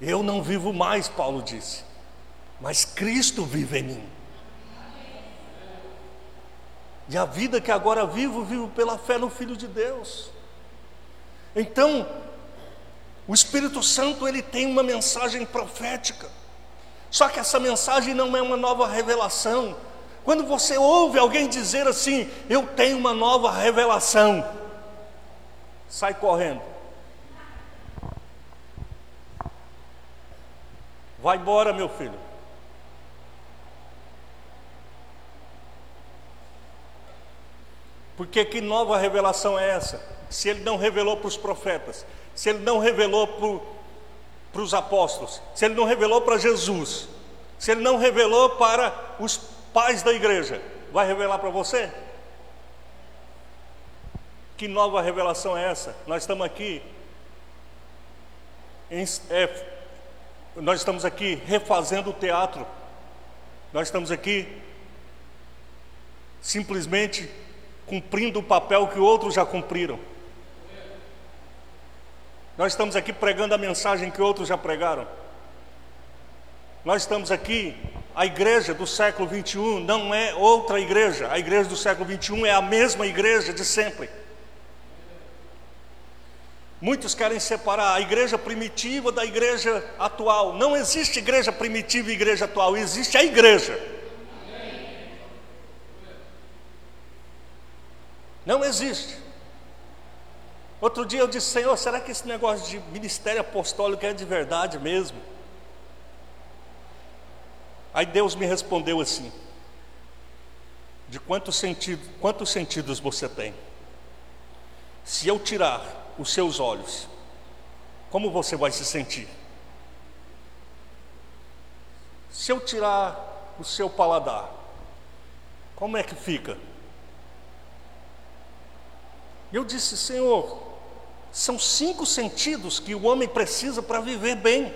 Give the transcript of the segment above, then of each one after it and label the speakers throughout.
Speaker 1: Eu não vivo mais, Paulo disse, mas Cristo vive em mim. E a vida que agora vivo, vivo pela fé no Filho de Deus. Então, o Espírito Santo ele tem uma mensagem profética. Só que essa mensagem não é uma nova revelação. Quando você ouve alguém dizer assim, eu tenho uma nova revelação, sai correndo. Vai embora, meu filho. Porque que nova revelação é essa? Se ele não revelou para os profetas, se ele não revelou para os apóstolos, se ele não revelou para Jesus, se ele não revelou para os pais da igreja, vai revelar para você? Que nova revelação é essa? Nós estamos aqui, em, é, nós estamos aqui refazendo o teatro, nós estamos aqui simplesmente cumprindo o papel que outros já cumpriram. Nós estamos aqui pregando a mensagem que outros já pregaram. Nós estamos aqui, a igreja do século 21 não é outra igreja, a igreja do século 21 é a mesma igreja de sempre. Muitos querem separar a igreja primitiva da igreja atual. Não existe igreja primitiva e igreja atual, existe a igreja. Não existe. Outro dia eu disse, Senhor, será que esse negócio de ministério apostólico é de verdade mesmo? Aí Deus me respondeu assim: De quantos sentidos, quantos sentidos você tem? Se eu tirar os seus olhos, como você vai se sentir? Se eu tirar o seu paladar, como é que fica? Eu disse, Senhor, são cinco sentidos que o homem precisa para viver bem.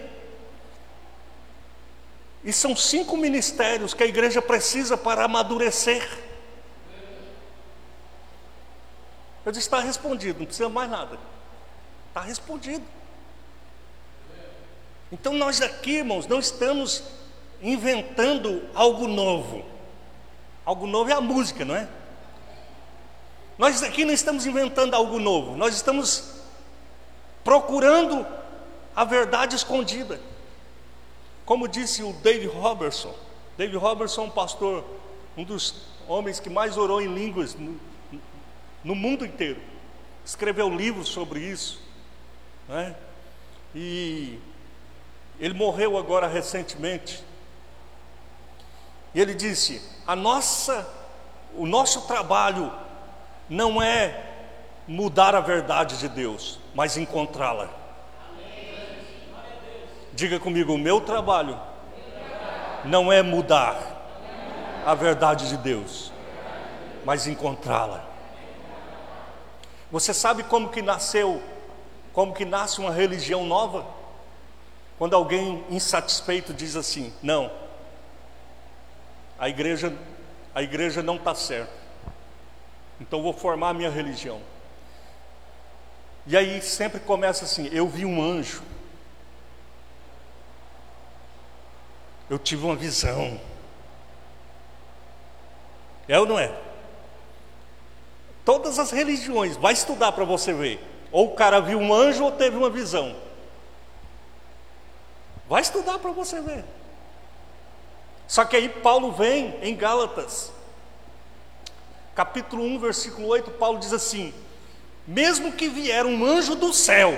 Speaker 1: E são cinco ministérios que a igreja precisa para amadurecer. Eu disse: está respondido, não precisa mais nada. Está respondido. Então nós aqui, irmãos, não estamos inventando algo novo. Algo novo é a música, não é? Nós aqui não estamos inventando algo novo, nós estamos procurando a verdade escondida. Como disse o David Robertson, David Robertson, um pastor, um dos homens que mais orou em línguas no, no mundo inteiro, escreveu livros sobre isso, né? e ele morreu agora recentemente. E ele disse: a nossa, o nosso trabalho não é mudar a verdade de Deus, mas encontrá-la. Diga comigo: o meu trabalho não é mudar a verdade de Deus, mas encontrá-la. Você sabe como que nasceu, como que nasce uma religião nova? Quando alguém insatisfeito diz assim: não, a igreja, a igreja não está certa. Então vou formar a minha religião. E aí sempre começa assim: eu vi um anjo. Eu tive uma visão. É ou não é? Todas as religiões, vai estudar para você ver. Ou o cara viu um anjo ou teve uma visão. Vai estudar para você ver. Só que aí Paulo vem em Gálatas capítulo 1, versículo 8, Paulo diz assim: Mesmo que vier um anjo do céu,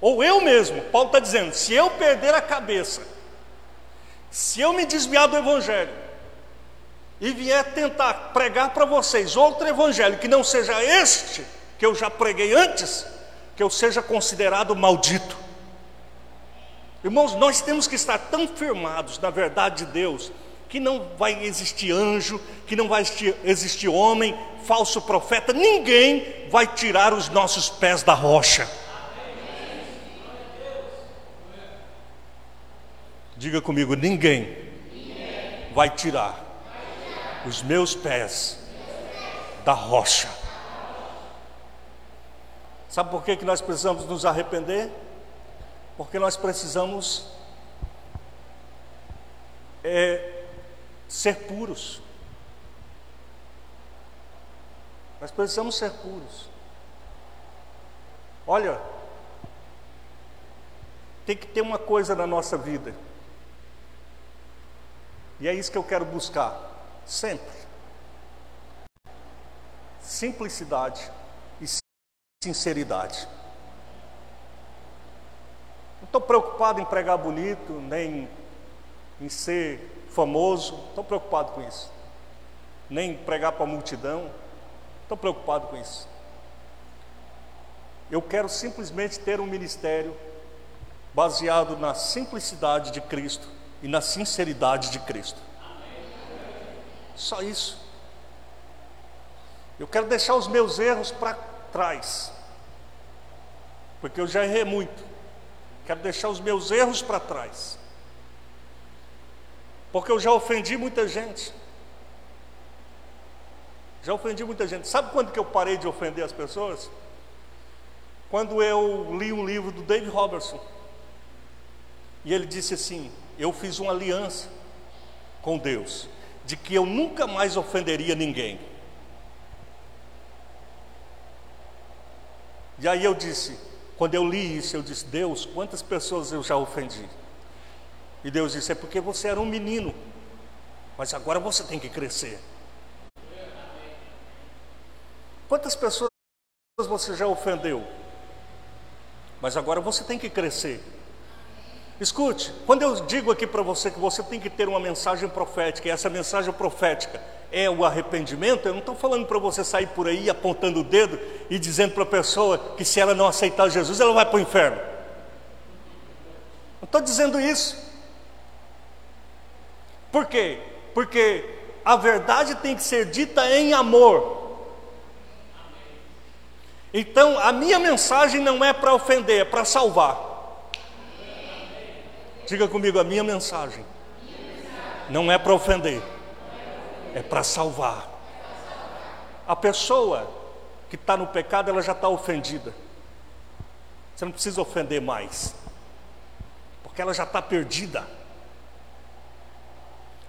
Speaker 1: ou eu mesmo, Paulo está dizendo, se eu perder a cabeça, se eu me desviar do Evangelho, e vier tentar pregar para vocês outro Evangelho que não seja este que eu já preguei antes, que eu seja considerado maldito. Irmãos, nós temos que estar tão firmados na verdade de Deus, que não vai existir anjo, que não vai existir, homem, falso profeta, ninguém vai tirar os nossos pés da rocha. Diga comigo: ninguém, vai tirar os meus pés da rocha. Sabe por que, que nós precisamos nos arrepender? Porque nós precisamos é, ser puros. Nós precisamos ser puros. Olha, tem que ter uma coisa na nossa vida. E é isso que eu quero buscar, sempre. Simplicidade e sinceridade. Não estou preocupado em pregar bonito, nem em ser famoso, estou preocupado com isso. Nem pregar para a multidão, estou preocupado com isso. Eu quero simplesmente ter um ministério baseado na simplicidade de Cristo e na sinceridade de Cristo. Só isso. Eu quero deixar os meus erros para trás, porque eu já errei muito. Quero deixar os meus erros para trás, porque eu já ofendi muita gente. Já ofendi muita gente. Sabe quando que eu parei de ofender as pessoas? Quando eu li um livro do David Robertson. E ele disse assim: Eu fiz uma aliança com Deus, de que eu nunca mais ofenderia ninguém. E aí eu disse, quando eu li isso, eu disse: Deus, quantas pessoas eu já ofendi? E Deus disse: É porque você era um menino, mas agora você tem que crescer. Quantas pessoas você já ofendeu? Mas agora você tem que crescer. Escute, quando eu digo aqui para você que você tem que ter uma mensagem profética, e essa mensagem profética é o arrependimento, eu não estou falando para você sair por aí apontando o dedo e dizendo para a pessoa que se ela não aceitar Jesus, ela vai para o inferno. Não estou dizendo isso. Por quê? Porque a verdade tem que ser dita em amor. Então, a minha mensagem não é para ofender, é para salvar. Diga comigo, a minha mensagem não é para ofender, é para salvar. A pessoa que está no pecado, ela já está ofendida. Você não precisa ofender mais, porque ela já está perdida.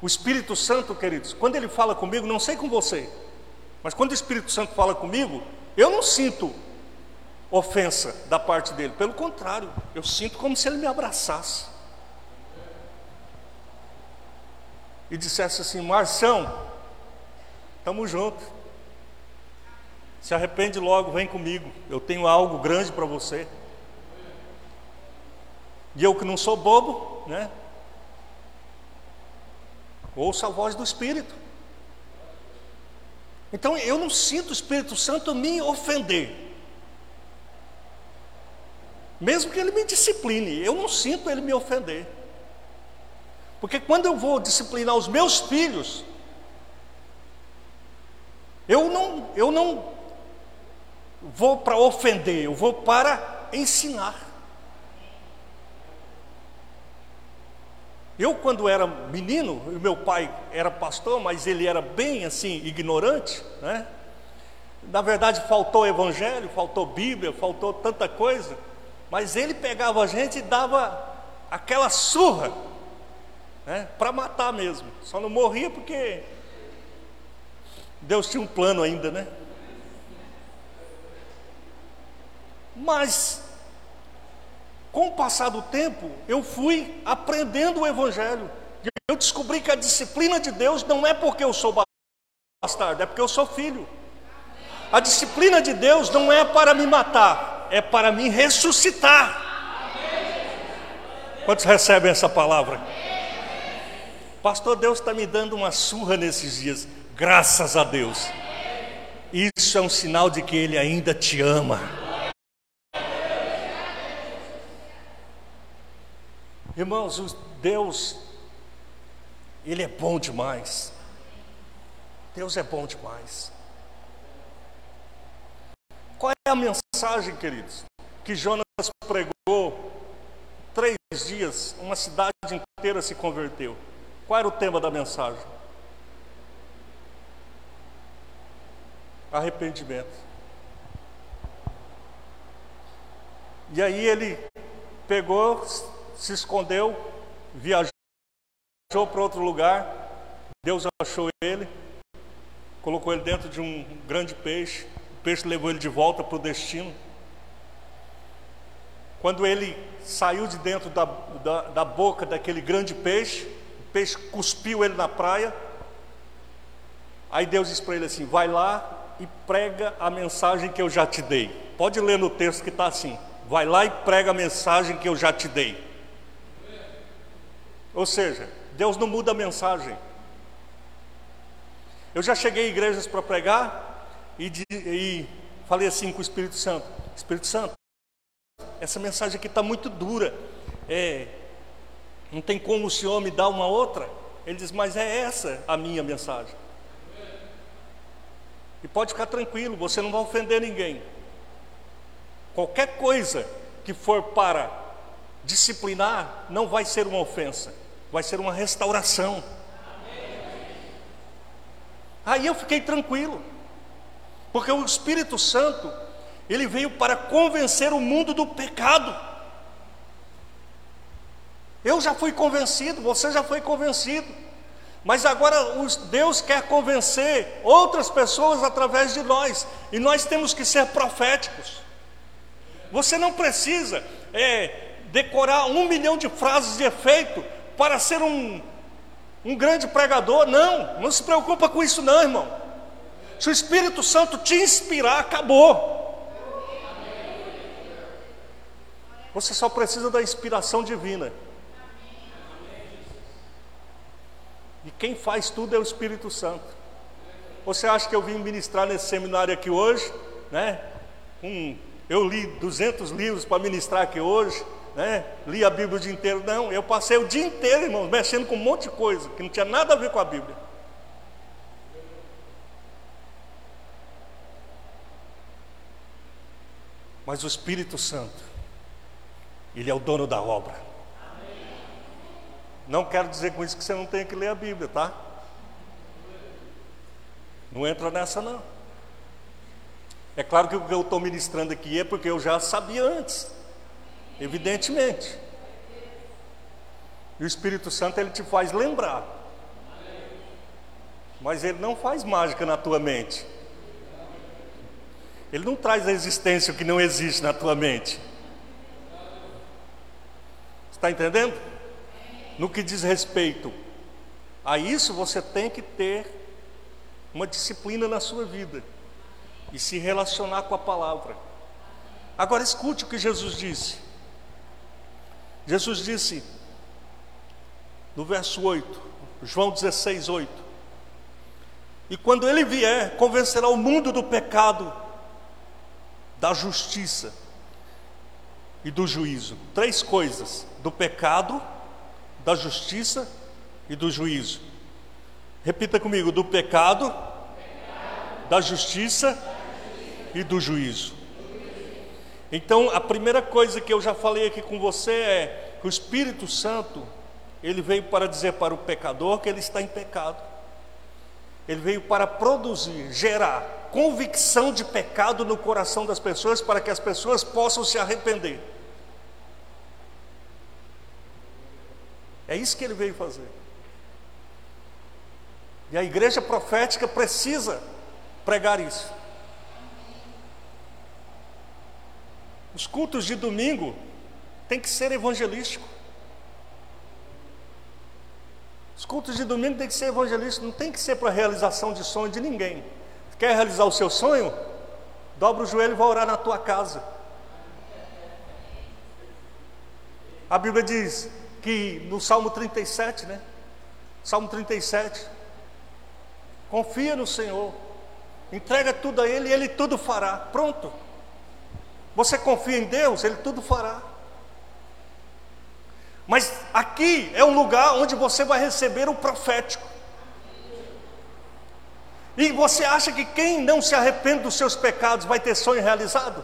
Speaker 1: O Espírito Santo, queridos, quando ele fala comigo, não sei com você, mas quando o Espírito Santo fala comigo, eu não sinto ofensa da parte dele, pelo contrário, eu sinto como se ele me abraçasse. E dissesse assim: Marção, estamos juntos. Se arrepende logo, vem comigo. Eu tenho algo grande para você. E eu que não sou bobo, né? Ouça a voz do Espírito. Então eu não sinto o Espírito Santo me ofender. Mesmo que ele me discipline, eu não sinto ele me ofender. Porque quando eu vou disciplinar os meus filhos, eu não, eu não vou para ofender, eu vou para ensinar. Eu, quando era menino, meu pai era pastor, mas ele era bem assim, ignorante, né? Na verdade, faltou evangelho, faltou Bíblia, faltou tanta coisa, mas ele pegava a gente e dava aquela surra, né? Para matar mesmo. Só não morria porque Deus tinha um plano ainda, né? Mas com o passar do tempo, eu fui aprendendo o Evangelho. Eu descobri que a disciplina de Deus não é porque eu sou bastardo, é porque eu sou filho. A disciplina de Deus não é para me matar, é para me ressuscitar. Quantos recebem essa palavra? Pastor, Deus está me dando uma surra nesses dias, graças a Deus. Isso é um sinal de que Ele ainda te ama. Irmãos, Deus, Ele é bom demais. Deus é bom demais. Qual é a mensagem, queridos, que Jonas pregou? Três dias, uma cidade inteira se converteu. Qual era o tema da mensagem? Arrependimento. E aí ele pegou, se escondeu, viajou para outro lugar. Deus achou ele, colocou ele dentro de um grande peixe. O peixe levou ele de volta para o destino. Quando ele saiu de dentro da, da, da boca daquele grande peixe, peixe cuspiu ele na praia. Aí Deus disse para ele assim: Vai lá e prega a mensagem que eu já te dei. Pode ler no texto que está assim: Vai lá e prega a mensagem que eu já te dei. Ou seja, Deus não muda a mensagem. Eu já cheguei em igrejas para pregar e, e falei assim com o Espírito Santo: Espírito Santo, essa mensagem aqui está muito dura. É, não tem como o Senhor me dar uma outra? Ele diz, mas é essa a minha mensagem. E pode ficar tranquilo, você não vai ofender ninguém. Qualquer coisa que for para disciplinar, não vai ser uma ofensa, vai ser uma restauração. Aí eu fiquei tranquilo, porque o Espírito Santo ele veio para convencer o mundo do pecado. Eu já fui convencido, você já foi convencido. Mas agora Deus quer convencer outras pessoas através de nós, e nós temos que ser proféticos. Você não precisa é, decorar um milhão de frases de efeito para ser um, um grande pregador, não, não se preocupa com isso, não, irmão. Se o Espírito Santo te inspirar, acabou. Você só precisa da inspiração divina. E quem faz tudo é o Espírito Santo. Você acha que eu vim ministrar nesse seminário aqui hoje, né? Um, eu li 200 livros para ministrar aqui hoje, né? Li a Bíblia o dia inteiro. Não, eu passei o dia inteiro, irmãos, mexendo com um monte de coisa que não tinha nada a ver com a Bíblia. Mas o Espírito Santo ele é o dono da obra. Não quero dizer com isso que você não tem que ler a Bíblia, tá? Não entra nessa não. É claro que o que eu estou ministrando aqui é porque eu já sabia antes, evidentemente. E o Espírito Santo ele te faz lembrar. Mas ele não faz mágica na tua mente. Ele não traz a existência que não existe na tua mente. Está entendendo? No que diz respeito a isso, você tem que ter uma disciplina na sua vida e se relacionar com a palavra. Agora escute o que Jesus disse. Jesus disse no verso 8, João 16, 8: E quando ele vier, convencerá o mundo do pecado, da justiça e do juízo. Três coisas: do pecado, da justiça e do juízo. Repita comigo: do pecado, da justiça e do juízo. Então, a primeira coisa que eu já falei aqui com você é que o Espírito Santo, ele veio para dizer para o pecador que ele está em pecado. Ele veio para produzir, gerar convicção de pecado no coração das pessoas para que as pessoas possam se arrepender. É isso que ele veio fazer. E a igreja profética precisa pregar isso. Os cultos de domingo tem que ser evangelístico. Os cultos de domingo tem que ser evangelístico, não tem que ser para realização de sonho de ninguém. Quer realizar o seu sonho? Dobra o joelho e vai orar na tua casa. A Bíblia diz: que no Salmo 37, né? Salmo 37. Confia no Senhor. Entrega tudo a Ele e Ele tudo fará. Pronto. Você confia em Deus, Ele tudo fará. Mas aqui é um lugar onde você vai receber o profético. E você acha que quem não se arrepende dos seus pecados vai ter sonho realizado?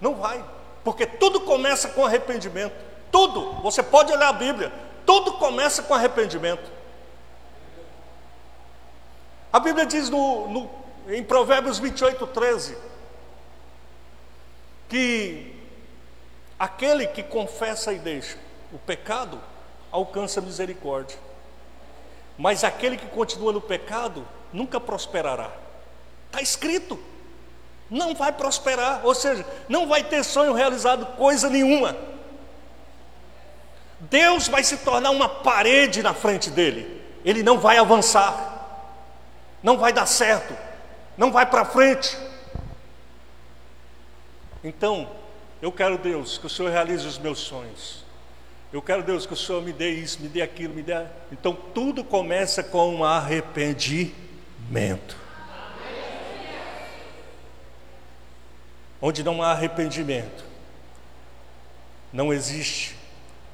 Speaker 1: Não vai. Porque tudo começa com arrependimento. Tudo. Você pode olhar a Bíblia. Tudo começa com arrependimento. A Bíblia diz no, no, em Provérbios 28, 13: que aquele que confessa e deixa o pecado alcança misericórdia, mas aquele que continua no pecado nunca prosperará. Está escrito, não vai prosperar, ou seja, não vai ter sonho realizado coisa nenhuma. Deus vai se tornar uma parede na frente dele, ele não vai avançar, não vai dar certo, não vai para frente. Então, eu quero, Deus, que o Senhor realize os meus sonhos. Eu quero, Deus, que o Senhor me dê isso, me dê aquilo, me dê. Então, tudo começa com um arrependimento. Onde não há arrependimento, não existe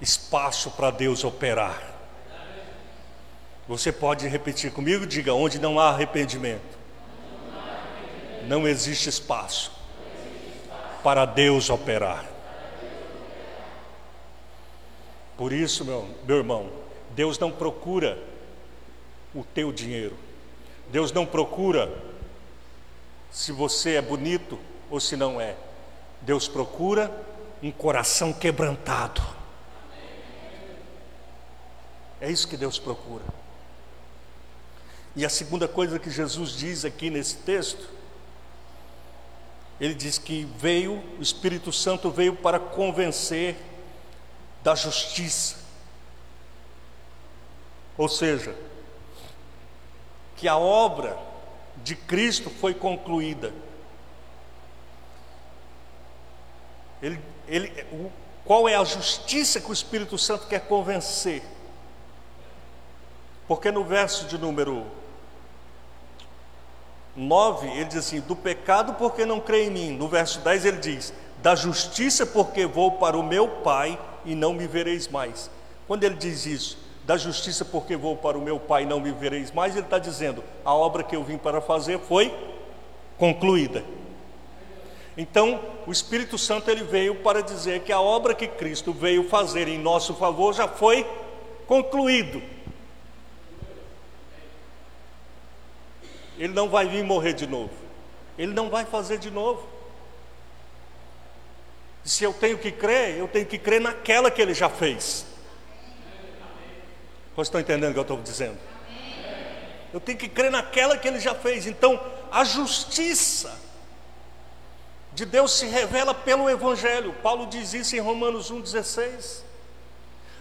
Speaker 1: espaço para Deus operar. Você pode repetir comigo? Diga: onde não há arrependimento, não existe espaço para Deus operar. Por isso, meu, meu irmão, Deus não procura o teu dinheiro, Deus não procura se você é bonito ou se não é, Deus procura um coração quebrantado. É isso que Deus procura. E a segunda coisa que Jesus diz aqui nesse texto ele diz que veio, o Espírito Santo veio para convencer da justiça. Ou seja, que a obra de Cristo foi concluída. Ele, ele, o, qual é a justiça que o Espírito Santo quer convencer? Porque no verso de número 9, ele diz assim: do pecado porque não crê em mim. No verso 10 ele diz: da justiça porque vou para o meu Pai e não me vereis mais. Quando ele diz isso, da justiça porque vou para o meu Pai e não me vereis mais, ele está dizendo: a obra que eu vim para fazer foi concluída. Então, o Espírito Santo ele veio para dizer que a obra que Cristo veio fazer em nosso favor já foi concluído. Ele não vai vir morrer de novo. Ele não vai fazer de novo. Se eu tenho que crer, eu tenho que crer naquela que ele já fez. Vocês estão entendendo o que eu estou dizendo? Eu tenho que crer naquela que ele já fez. Então, a justiça de Deus se revela pelo Evangelho. Paulo diz isso em Romanos 1,16.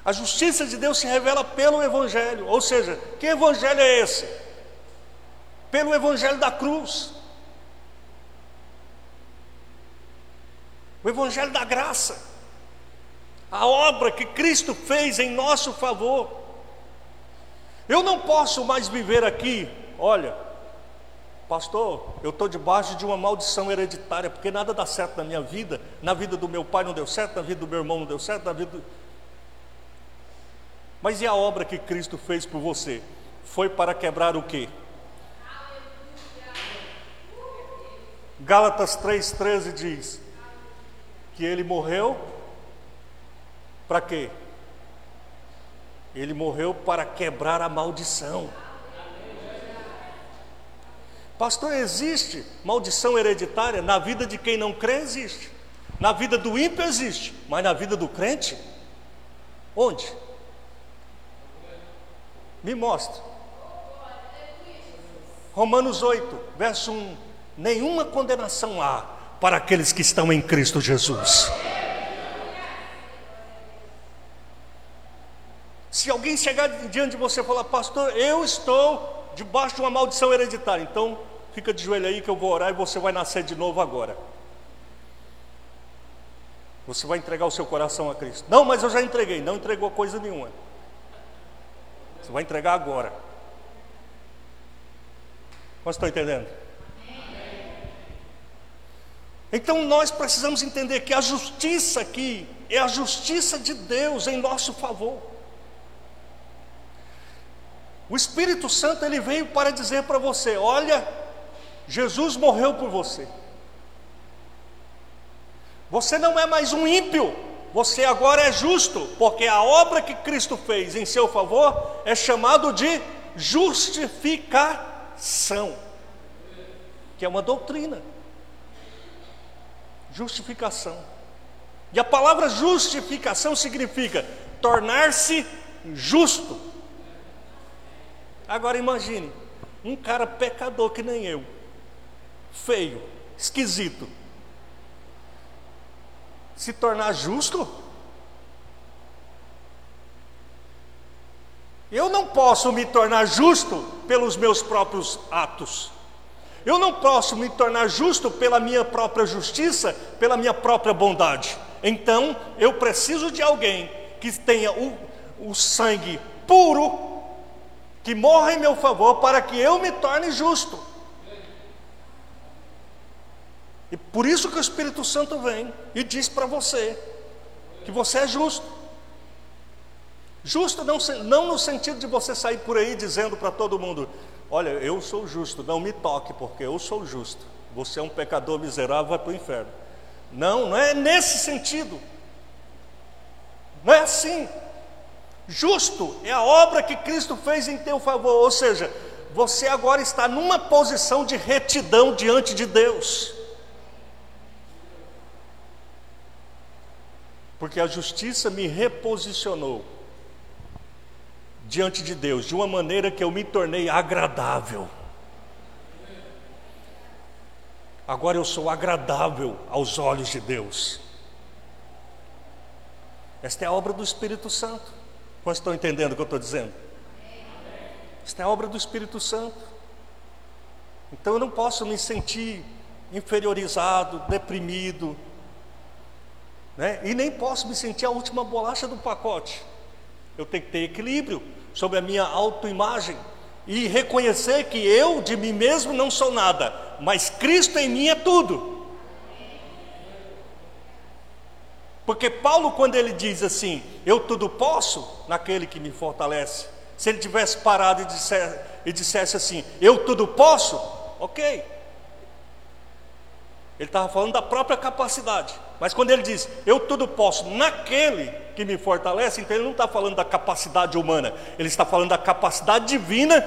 Speaker 1: A justiça de Deus se revela pelo Evangelho. Ou seja, que Evangelho é esse? pelo Evangelho da cruz, o Evangelho da graça, a obra que Cristo fez em nosso favor. Eu não posso mais viver aqui, olha, pastor, eu estou debaixo de uma maldição hereditária, porque nada dá certo na minha vida, na vida do meu pai não deu certo, na vida do meu irmão não deu certo, na vida. Do... Mas e a obra que Cristo fez por você? Foi para quebrar o quê? Gálatas 3,13 diz que ele morreu para quê? Ele morreu para quebrar a maldição. Pastor, existe maldição hereditária? Na vida de quem não crê, existe. Na vida do ímpio, existe. Mas na vida do crente? Onde? Me mostra. Romanos 8, verso 1 nenhuma condenação há para aqueles que estão em Cristo Jesus. Se alguém chegar diante de você e falar, pastor, eu estou debaixo de uma maldição hereditária, então fica de joelho aí que eu vou orar e você vai nascer de novo agora. Você vai entregar o seu coração a Cristo. Não, mas eu já entreguei. Não entregou coisa nenhuma. Você vai entregar agora. Você está entendendo? Então nós precisamos entender que a justiça aqui é a justiça de Deus em nosso favor. O Espírito Santo ele veio para dizer para você: olha, Jesus morreu por você. Você não é mais um ímpio, você agora é justo, porque a obra que Cristo fez em seu favor é chamado de justificação, que é uma doutrina. Justificação. E a palavra justificação significa tornar-se justo. Agora imagine, um cara pecador que nem eu, feio, esquisito, se tornar justo? Eu não posso me tornar justo pelos meus próprios atos. Eu não posso me tornar justo pela minha própria justiça, pela minha própria bondade. Então, eu preciso de alguém que tenha o, o sangue puro, que morra em meu favor, para que eu me torne justo. E por isso que o Espírito Santo vem e diz para você que você é justo. Justo não, não no sentido de você sair por aí dizendo para todo mundo: Olha, eu sou justo, não me toque, porque eu sou justo. Você é um pecador miserável, vai para o inferno. Não, não é nesse sentido. Não é assim. Justo é a obra que Cristo fez em teu favor, ou seja, você agora está numa posição de retidão diante de Deus. Porque a justiça me reposicionou diante de Deus de uma maneira que eu me tornei agradável. Agora eu sou agradável aos olhos de Deus. Esta é a obra do Espírito Santo. Quantos estão entendendo o que eu estou dizendo? Esta é a obra do Espírito Santo. Então eu não posso me sentir inferiorizado, deprimido, né? e nem posso me sentir a última bolacha do pacote. Eu tenho que ter equilíbrio sobre a minha autoimagem e reconhecer que eu de mim mesmo não sou nada, mas Cristo em mim é tudo. Porque Paulo, quando ele diz assim, eu tudo posso naquele que me fortalece, se ele tivesse parado e, e dissesse assim, eu tudo posso, ok. Ele estava falando da própria capacidade. Mas quando ele diz, eu tudo posso naquele que me fortalece, então ele não está falando da capacidade humana, ele está falando da capacidade divina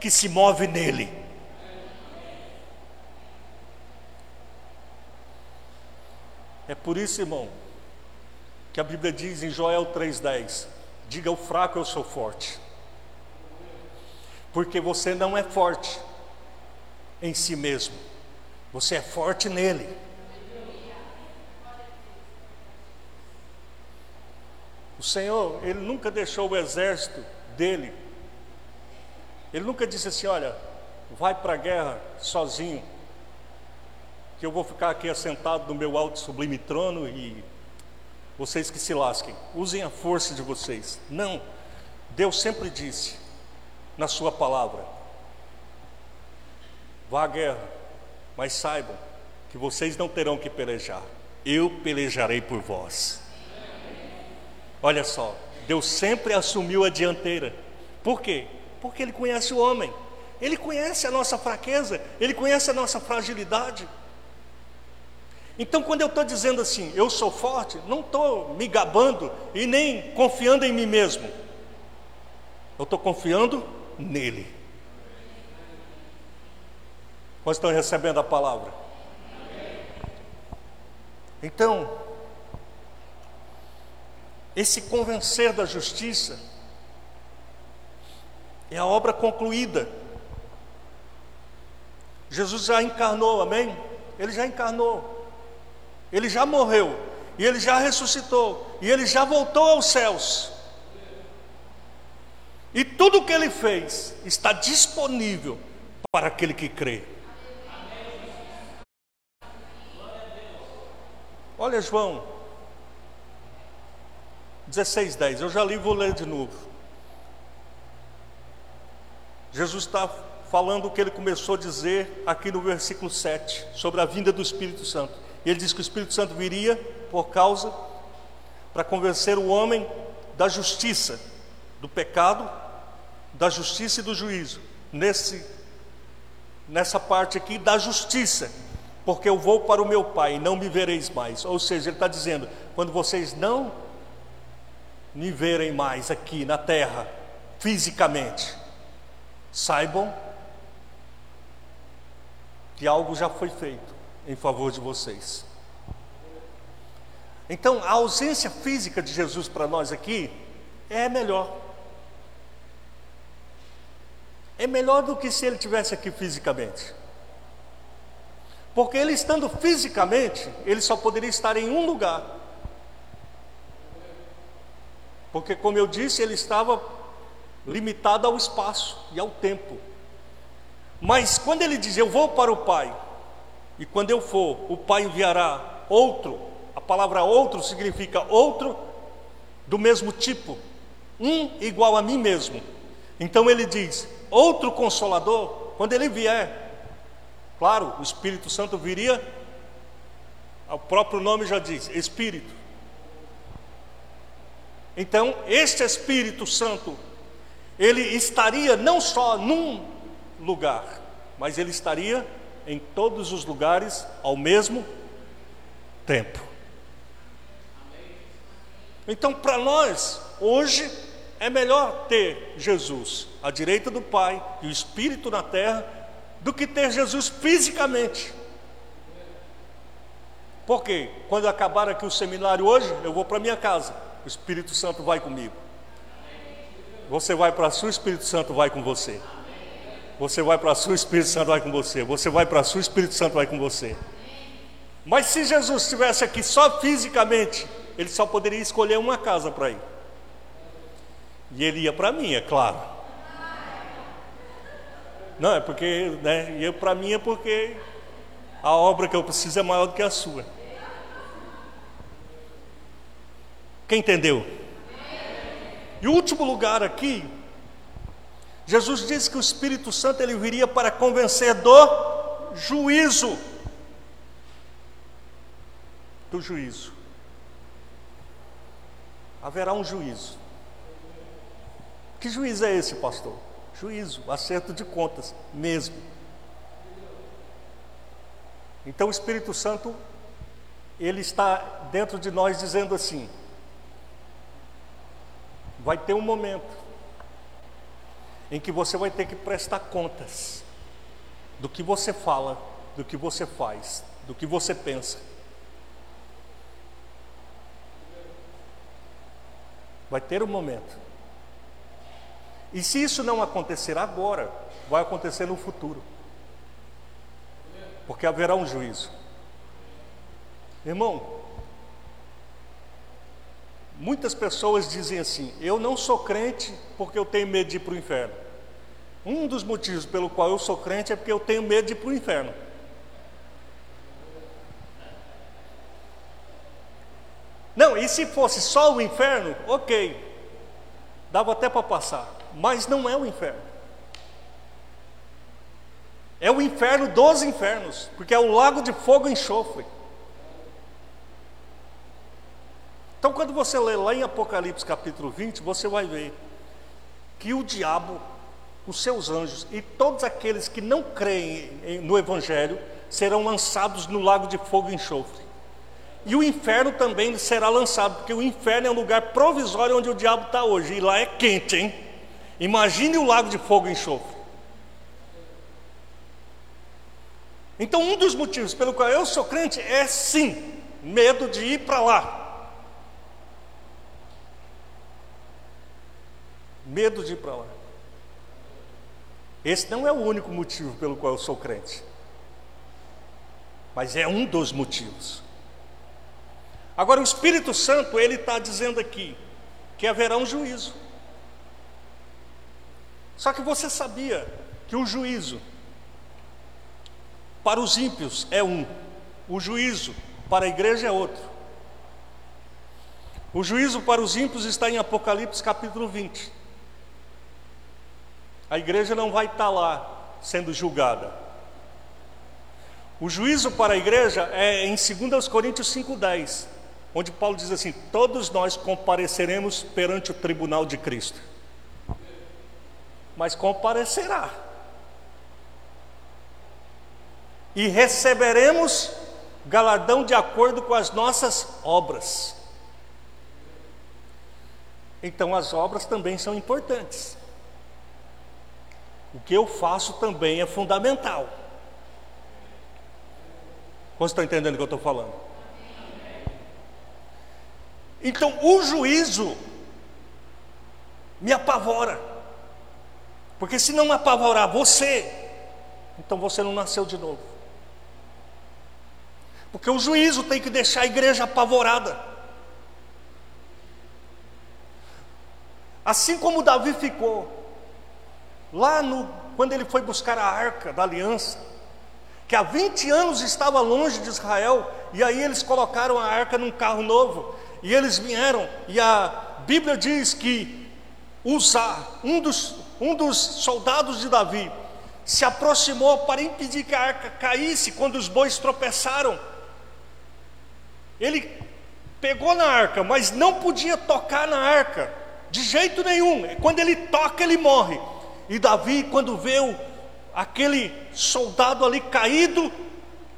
Speaker 1: que se move nele. É por isso, irmão, que a Bíblia diz em Joel 3,10: diga ao fraco, eu sou forte. Porque você não é forte em si mesmo, você é forte nele. O Senhor, Ele nunca deixou o exército dele. Ele nunca disse assim: olha, vai para a guerra sozinho, que eu vou ficar aqui assentado no meu alto sublime trono e vocês que se lasquem, usem a força de vocês. Não, Deus sempre disse na Sua palavra: vá à guerra, mas saibam que vocês não terão que pelejar, eu pelejarei por vós. Olha só, Deus sempre assumiu a dianteira. Por quê? Porque Ele conhece o homem, Ele conhece a nossa fraqueza, Ele conhece a nossa fragilidade. Então, quando eu estou dizendo assim, eu sou forte, não estou me gabando e nem confiando em mim mesmo. Eu estou confiando nele. Quantos estão recebendo a palavra? Então, esse convencer da justiça é a obra concluída. Jesus já encarnou, amém? Ele já encarnou, ele já morreu, e ele já ressuscitou, e ele já voltou aos céus. E tudo o que ele fez está disponível para aquele que crê. Olha, João 16, 10. Eu já li, vou ler de novo. Jesus está falando o que ele começou a dizer aqui no versículo 7, sobre a vinda do Espírito Santo. Ele diz que o Espírito Santo viria por causa, para convencer o homem da justiça, do pecado, da justiça e do juízo. Nesse, nessa parte aqui, da justiça, porque eu vou para o meu Pai e não me vereis mais. Ou seja, ele está dizendo: quando vocês não me verem mais aqui na terra, fisicamente, saibam que algo já foi feito em favor de vocês. Então, a ausência física de Jesus para nós aqui é melhor. É melhor do que se ele tivesse aqui fisicamente. Porque ele estando fisicamente, ele só poderia estar em um lugar. Porque, como eu disse, ele estava limitado ao espaço e ao tempo. Mas quando ele diz, Eu vou para o Pai, e quando eu for, o Pai enviará outro, a palavra outro significa outro do mesmo tipo, um igual a mim mesmo. Então ele diz: outro consolador, quando ele vier, claro, o Espírito Santo viria, o próprio nome já diz: Espírito. Então, este Espírito Santo, ele estaria não só num lugar, mas ele estaria em todos os lugares ao mesmo tempo. Então, para nós, hoje, é melhor ter Jesus à direita do Pai e o Espírito na terra do que ter Jesus fisicamente. Porque quando acabar aqui o seminário hoje, eu vou para minha casa, o Espírito Santo vai comigo. Você vai para a sua, o Espírito Santo vai com você. Você vai para a sua, o Espírito Santo vai com você. Você vai para a sua, o Espírito Santo vai com você. Mas se Jesus estivesse aqui só fisicamente, ele só poderia escolher uma casa para ir. E ele ia para mim, é claro. Não, é porque, né, ia para mim é porque a obra que eu preciso é maior do que a sua. Quem entendeu? E o último lugar aqui Jesus disse que o Espírito Santo ele viria para convencer do juízo. Do juízo. Haverá um juízo. Que juízo é esse, pastor? Juízo, acerto de contas, mesmo. Então o Espírito Santo, ele está dentro de nós dizendo assim: vai ter um momento em que você vai ter que prestar contas do que você fala, do que você faz, do que você pensa. Vai ter um momento. E se isso não acontecer agora, vai acontecer no futuro. Porque haverá um juízo. Irmão, Muitas pessoas dizem assim: eu não sou crente porque eu tenho medo de ir para o inferno. Um dos motivos pelo qual eu sou crente é porque eu tenho medo de ir para o inferno. Não, e se fosse só o inferno, ok, dava até para passar, mas não é o inferno. É o inferno dos infernos, porque é o lago de fogo e enxofre. Então, quando você lê lá em Apocalipse capítulo 20, você vai ver que o diabo, os seus anjos e todos aqueles que não creem no Evangelho serão lançados no lago de fogo e enxofre. E o inferno também será lançado, porque o inferno é um lugar provisório onde o diabo está hoje, e lá é quente, hein? Imagine o lago de fogo e enxofre. Então, um dos motivos pelo qual eu sou crente é sim, medo de ir para lá. medo de ir para lá. Esse não é o único motivo pelo qual eu sou crente, mas é um dos motivos. Agora, o Espírito Santo, ele está dizendo aqui que haverá um juízo. Só que você sabia que o juízo para os ímpios é um, o juízo para a igreja é outro. O juízo para os ímpios está em Apocalipse capítulo 20. A igreja não vai estar lá sendo julgada. O juízo para a igreja é em 2 Coríntios 5,10, onde Paulo diz assim: Todos nós compareceremos perante o tribunal de Cristo. Mas comparecerá. E receberemos galardão de acordo com as nossas obras. Então, as obras também são importantes. O que eu faço também é fundamental. Você está entendendo o que eu estou falando? Então o juízo me apavora. Porque se não apavorar você, então você não nasceu de novo. Porque o juízo tem que deixar a igreja apavorada. Assim como Davi ficou lá no quando ele foi buscar a arca da aliança, que há 20 anos estava longe de Israel, e aí eles colocaram a arca num carro novo, e eles vieram, e a Bíblia diz que Uzá, um dos, um dos soldados de Davi, se aproximou para impedir que a arca caísse quando os bois tropeçaram. Ele pegou na arca, mas não podia tocar na arca, de jeito nenhum. Quando ele toca, ele morre. E Davi, quando vê aquele soldado ali caído,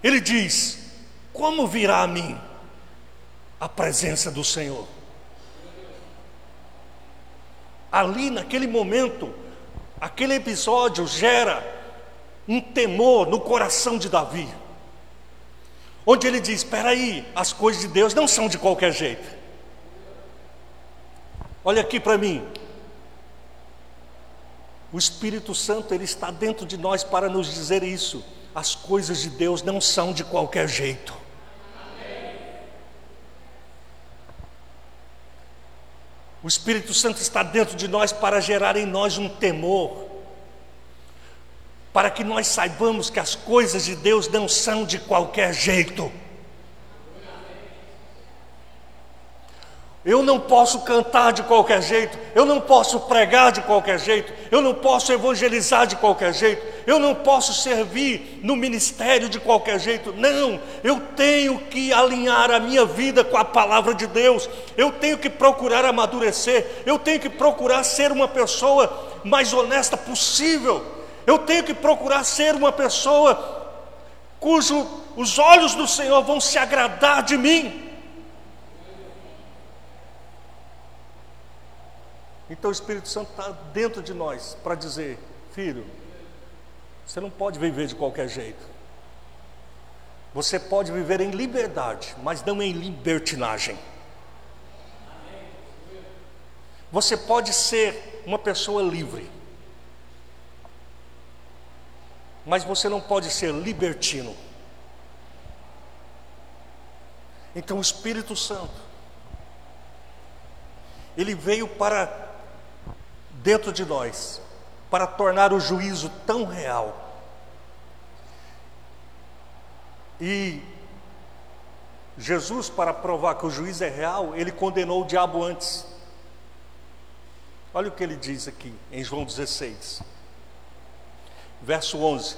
Speaker 1: ele diz: Como virá a mim a presença do Senhor? Ali, naquele momento, aquele episódio gera um temor no coração de Davi, onde ele diz: Espera aí, as coisas de Deus não são de qualquer jeito. Olha aqui para mim, o Espírito Santo ele está dentro de nós para nos dizer isso. As coisas de Deus não são de qualquer jeito. O Espírito Santo está dentro de nós para gerar em nós um temor, para que nós saibamos que as coisas de Deus não são de qualquer jeito. Eu não posso cantar de qualquer jeito, eu não posso pregar de qualquer jeito, eu não posso evangelizar de qualquer jeito, eu não posso servir no ministério de qualquer jeito. Não, eu tenho que alinhar a minha vida com a palavra de Deus, eu tenho que procurar amadurecer, eu tenho que procurar ser uma pessoa mais honesta possível, eu tenho que procurar ser uma pessoa cujo os olhos do Senhor vão se agradar de mim. Então o Espírito Santo está dentro de nós para dizer: filho, você não pode viver de qualquer jeito. Você pode viver em liberdade, mas não em libertinagem. Você pode ser uma pessoa livre, mas você não pode ser libertino. Então o Espírito Santo, ele veio para dentro de nós para tornar o juízo tão real. E Jesus, para provar que o juízo é real, ele condenou o diabo antes. Olha o que ele diz aqui em João 16, verso 11.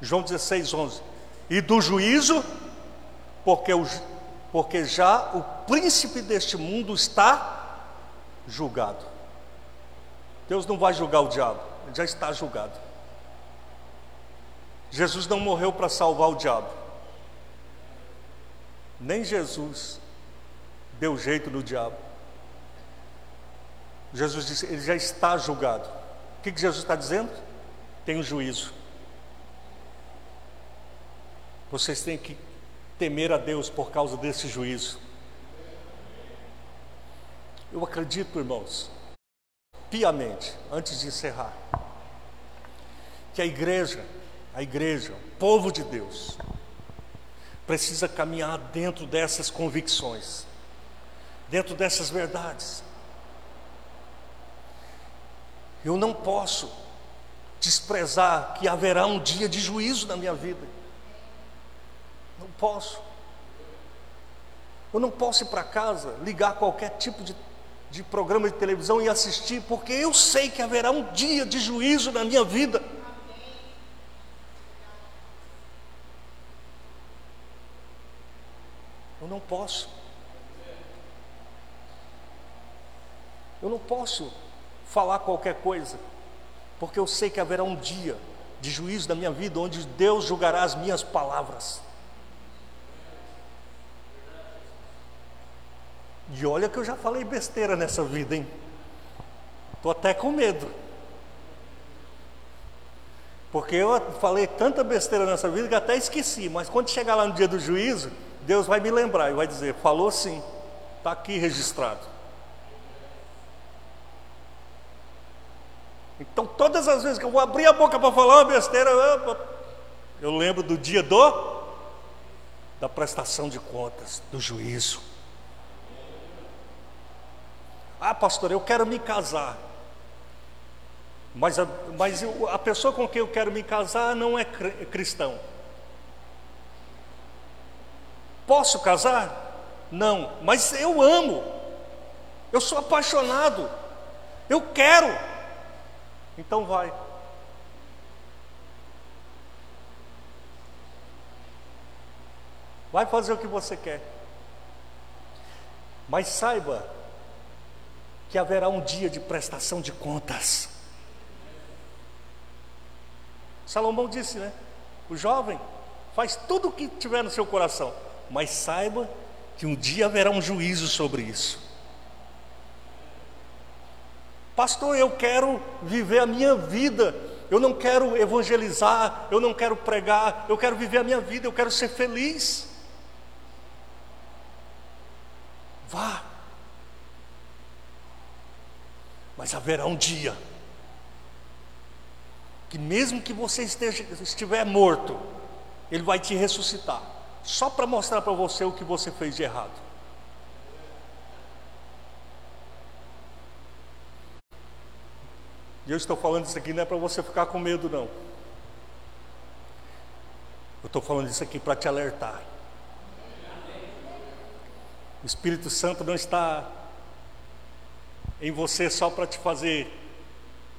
Speaker 1: João 16, 11. E do juízo, porque o, porque já o príncipe deste mundo está julgado. Deus não vai julgar o diabo, ele já está julgado. Jesus não morreu para salvar o diabo, nem Jesus deu jeito no diabo. Jesus disse: ele já está julgado. O que, que Jesus está dizendo? Tem um juízo. Vocês têm que temer a Deus por causa desse juízo. Eu acredito, irmãos, piamente, antes de encerrar, que a igreja, a igreja, o povo de Deus, precisa caminhar dentro dessas convicções, dentro dessas verdades. Eu não posso desprezar que haverá um dia de juízo na minha vida. Não posso. Eu não posso ir para casa, ligar qualquer tipo de, de programa de televisão e assistir, porque eu sei que haverá um dia de juízo na minha vida. Eu não posso. Eu não posso falar qualquer coisa, porque eu sei que haverá um dia de juízo na minha vida onde Deus julgará as minhas palavras. E olha que eu já falei besteira nessa vida, hein? Estou até com medo. Porque eu falei tanta besteira nessa vida que até esqueci, mas quando chegar lá no dia do juízo, Deus vai me lembrar e vai dizer: falou sim, está aqui registrado. Então, todas as vezes que eu vou abrir a boca para falar uma besteira, eu, eu lembro do dia do da prestação de contas, do juízo. Ah, pastor, eu quero me casar. Mas a, mas a pessoa com quem eu quero me casar não é cristão. Posso casar? Não, mas eu amo. Eu sou apaixonado. Eu quero. Então vai. Vai fazer o que você quer. Mas saiba que haverá um dia de prestação de contas. Salomão disse, né? O jovem faz tudo o que tiver no seu coração, mas saiba que um dia haverá um juízo sobre isso. Pastor, eu quero viver a minha vida. Eu não quero evangelizar, eu não quero pregar, eu quero viver a minha vida, eu quero ser feliz. Vá. Mas haverá um dia que mesmo que você esteja, estiver morto, ele vai te ressuscitar, só para mostrar para você o que você fez de errado. E eu estou falando isso aqui não é para você ficar com medo, não. Eu estou falando isso aqui para te alertar. O Espírito Santo não está em você só para te fazer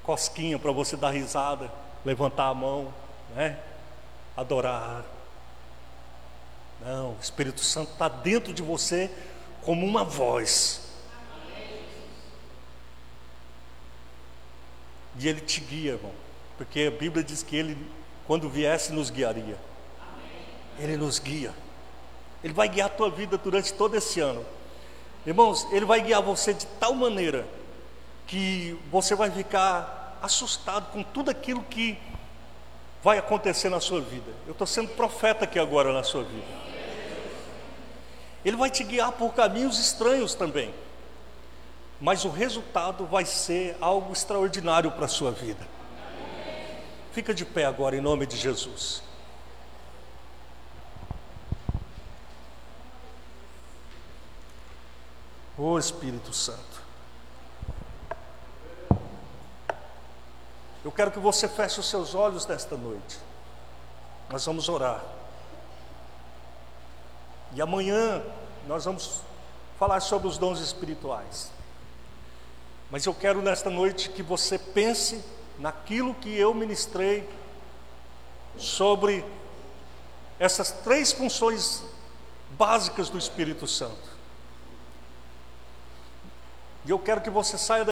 Speaker 1: cosquinha, para você dar risada, levantar a mão, né? adorar. Não, o Espírito Santo está dentro de você como uma voz. E ele te guia, irmão. Porque a Bíblia diz que ele, quando viesse, nos guiaria. Ele nos guia. Ele vai guiar a tua vida durante todo esse ano. Irmãos, Ele vai guiar você de tal maneira que você vai ficar assustado com tudo aquilo que vai acontecer na sua vida. Eu estou sendo profeta aqui agora na sua vida. Ele vai te guiar por caminhos estranhos também, mas o resultado vai ser algo extraordinário para a sua vida. Fica de pé agora em nome de Jesus. O Espírito Santo. Eu quero que você feche os seus olhos nesta noite. Nós vamos orar. E amanhã nós vamos falar sobre os dons espirituais. Mas eu quero nesta noite que você pense naquilo que eu ministrei sobre essas três funções básicas do Espírito Santo. E eu quero que você saia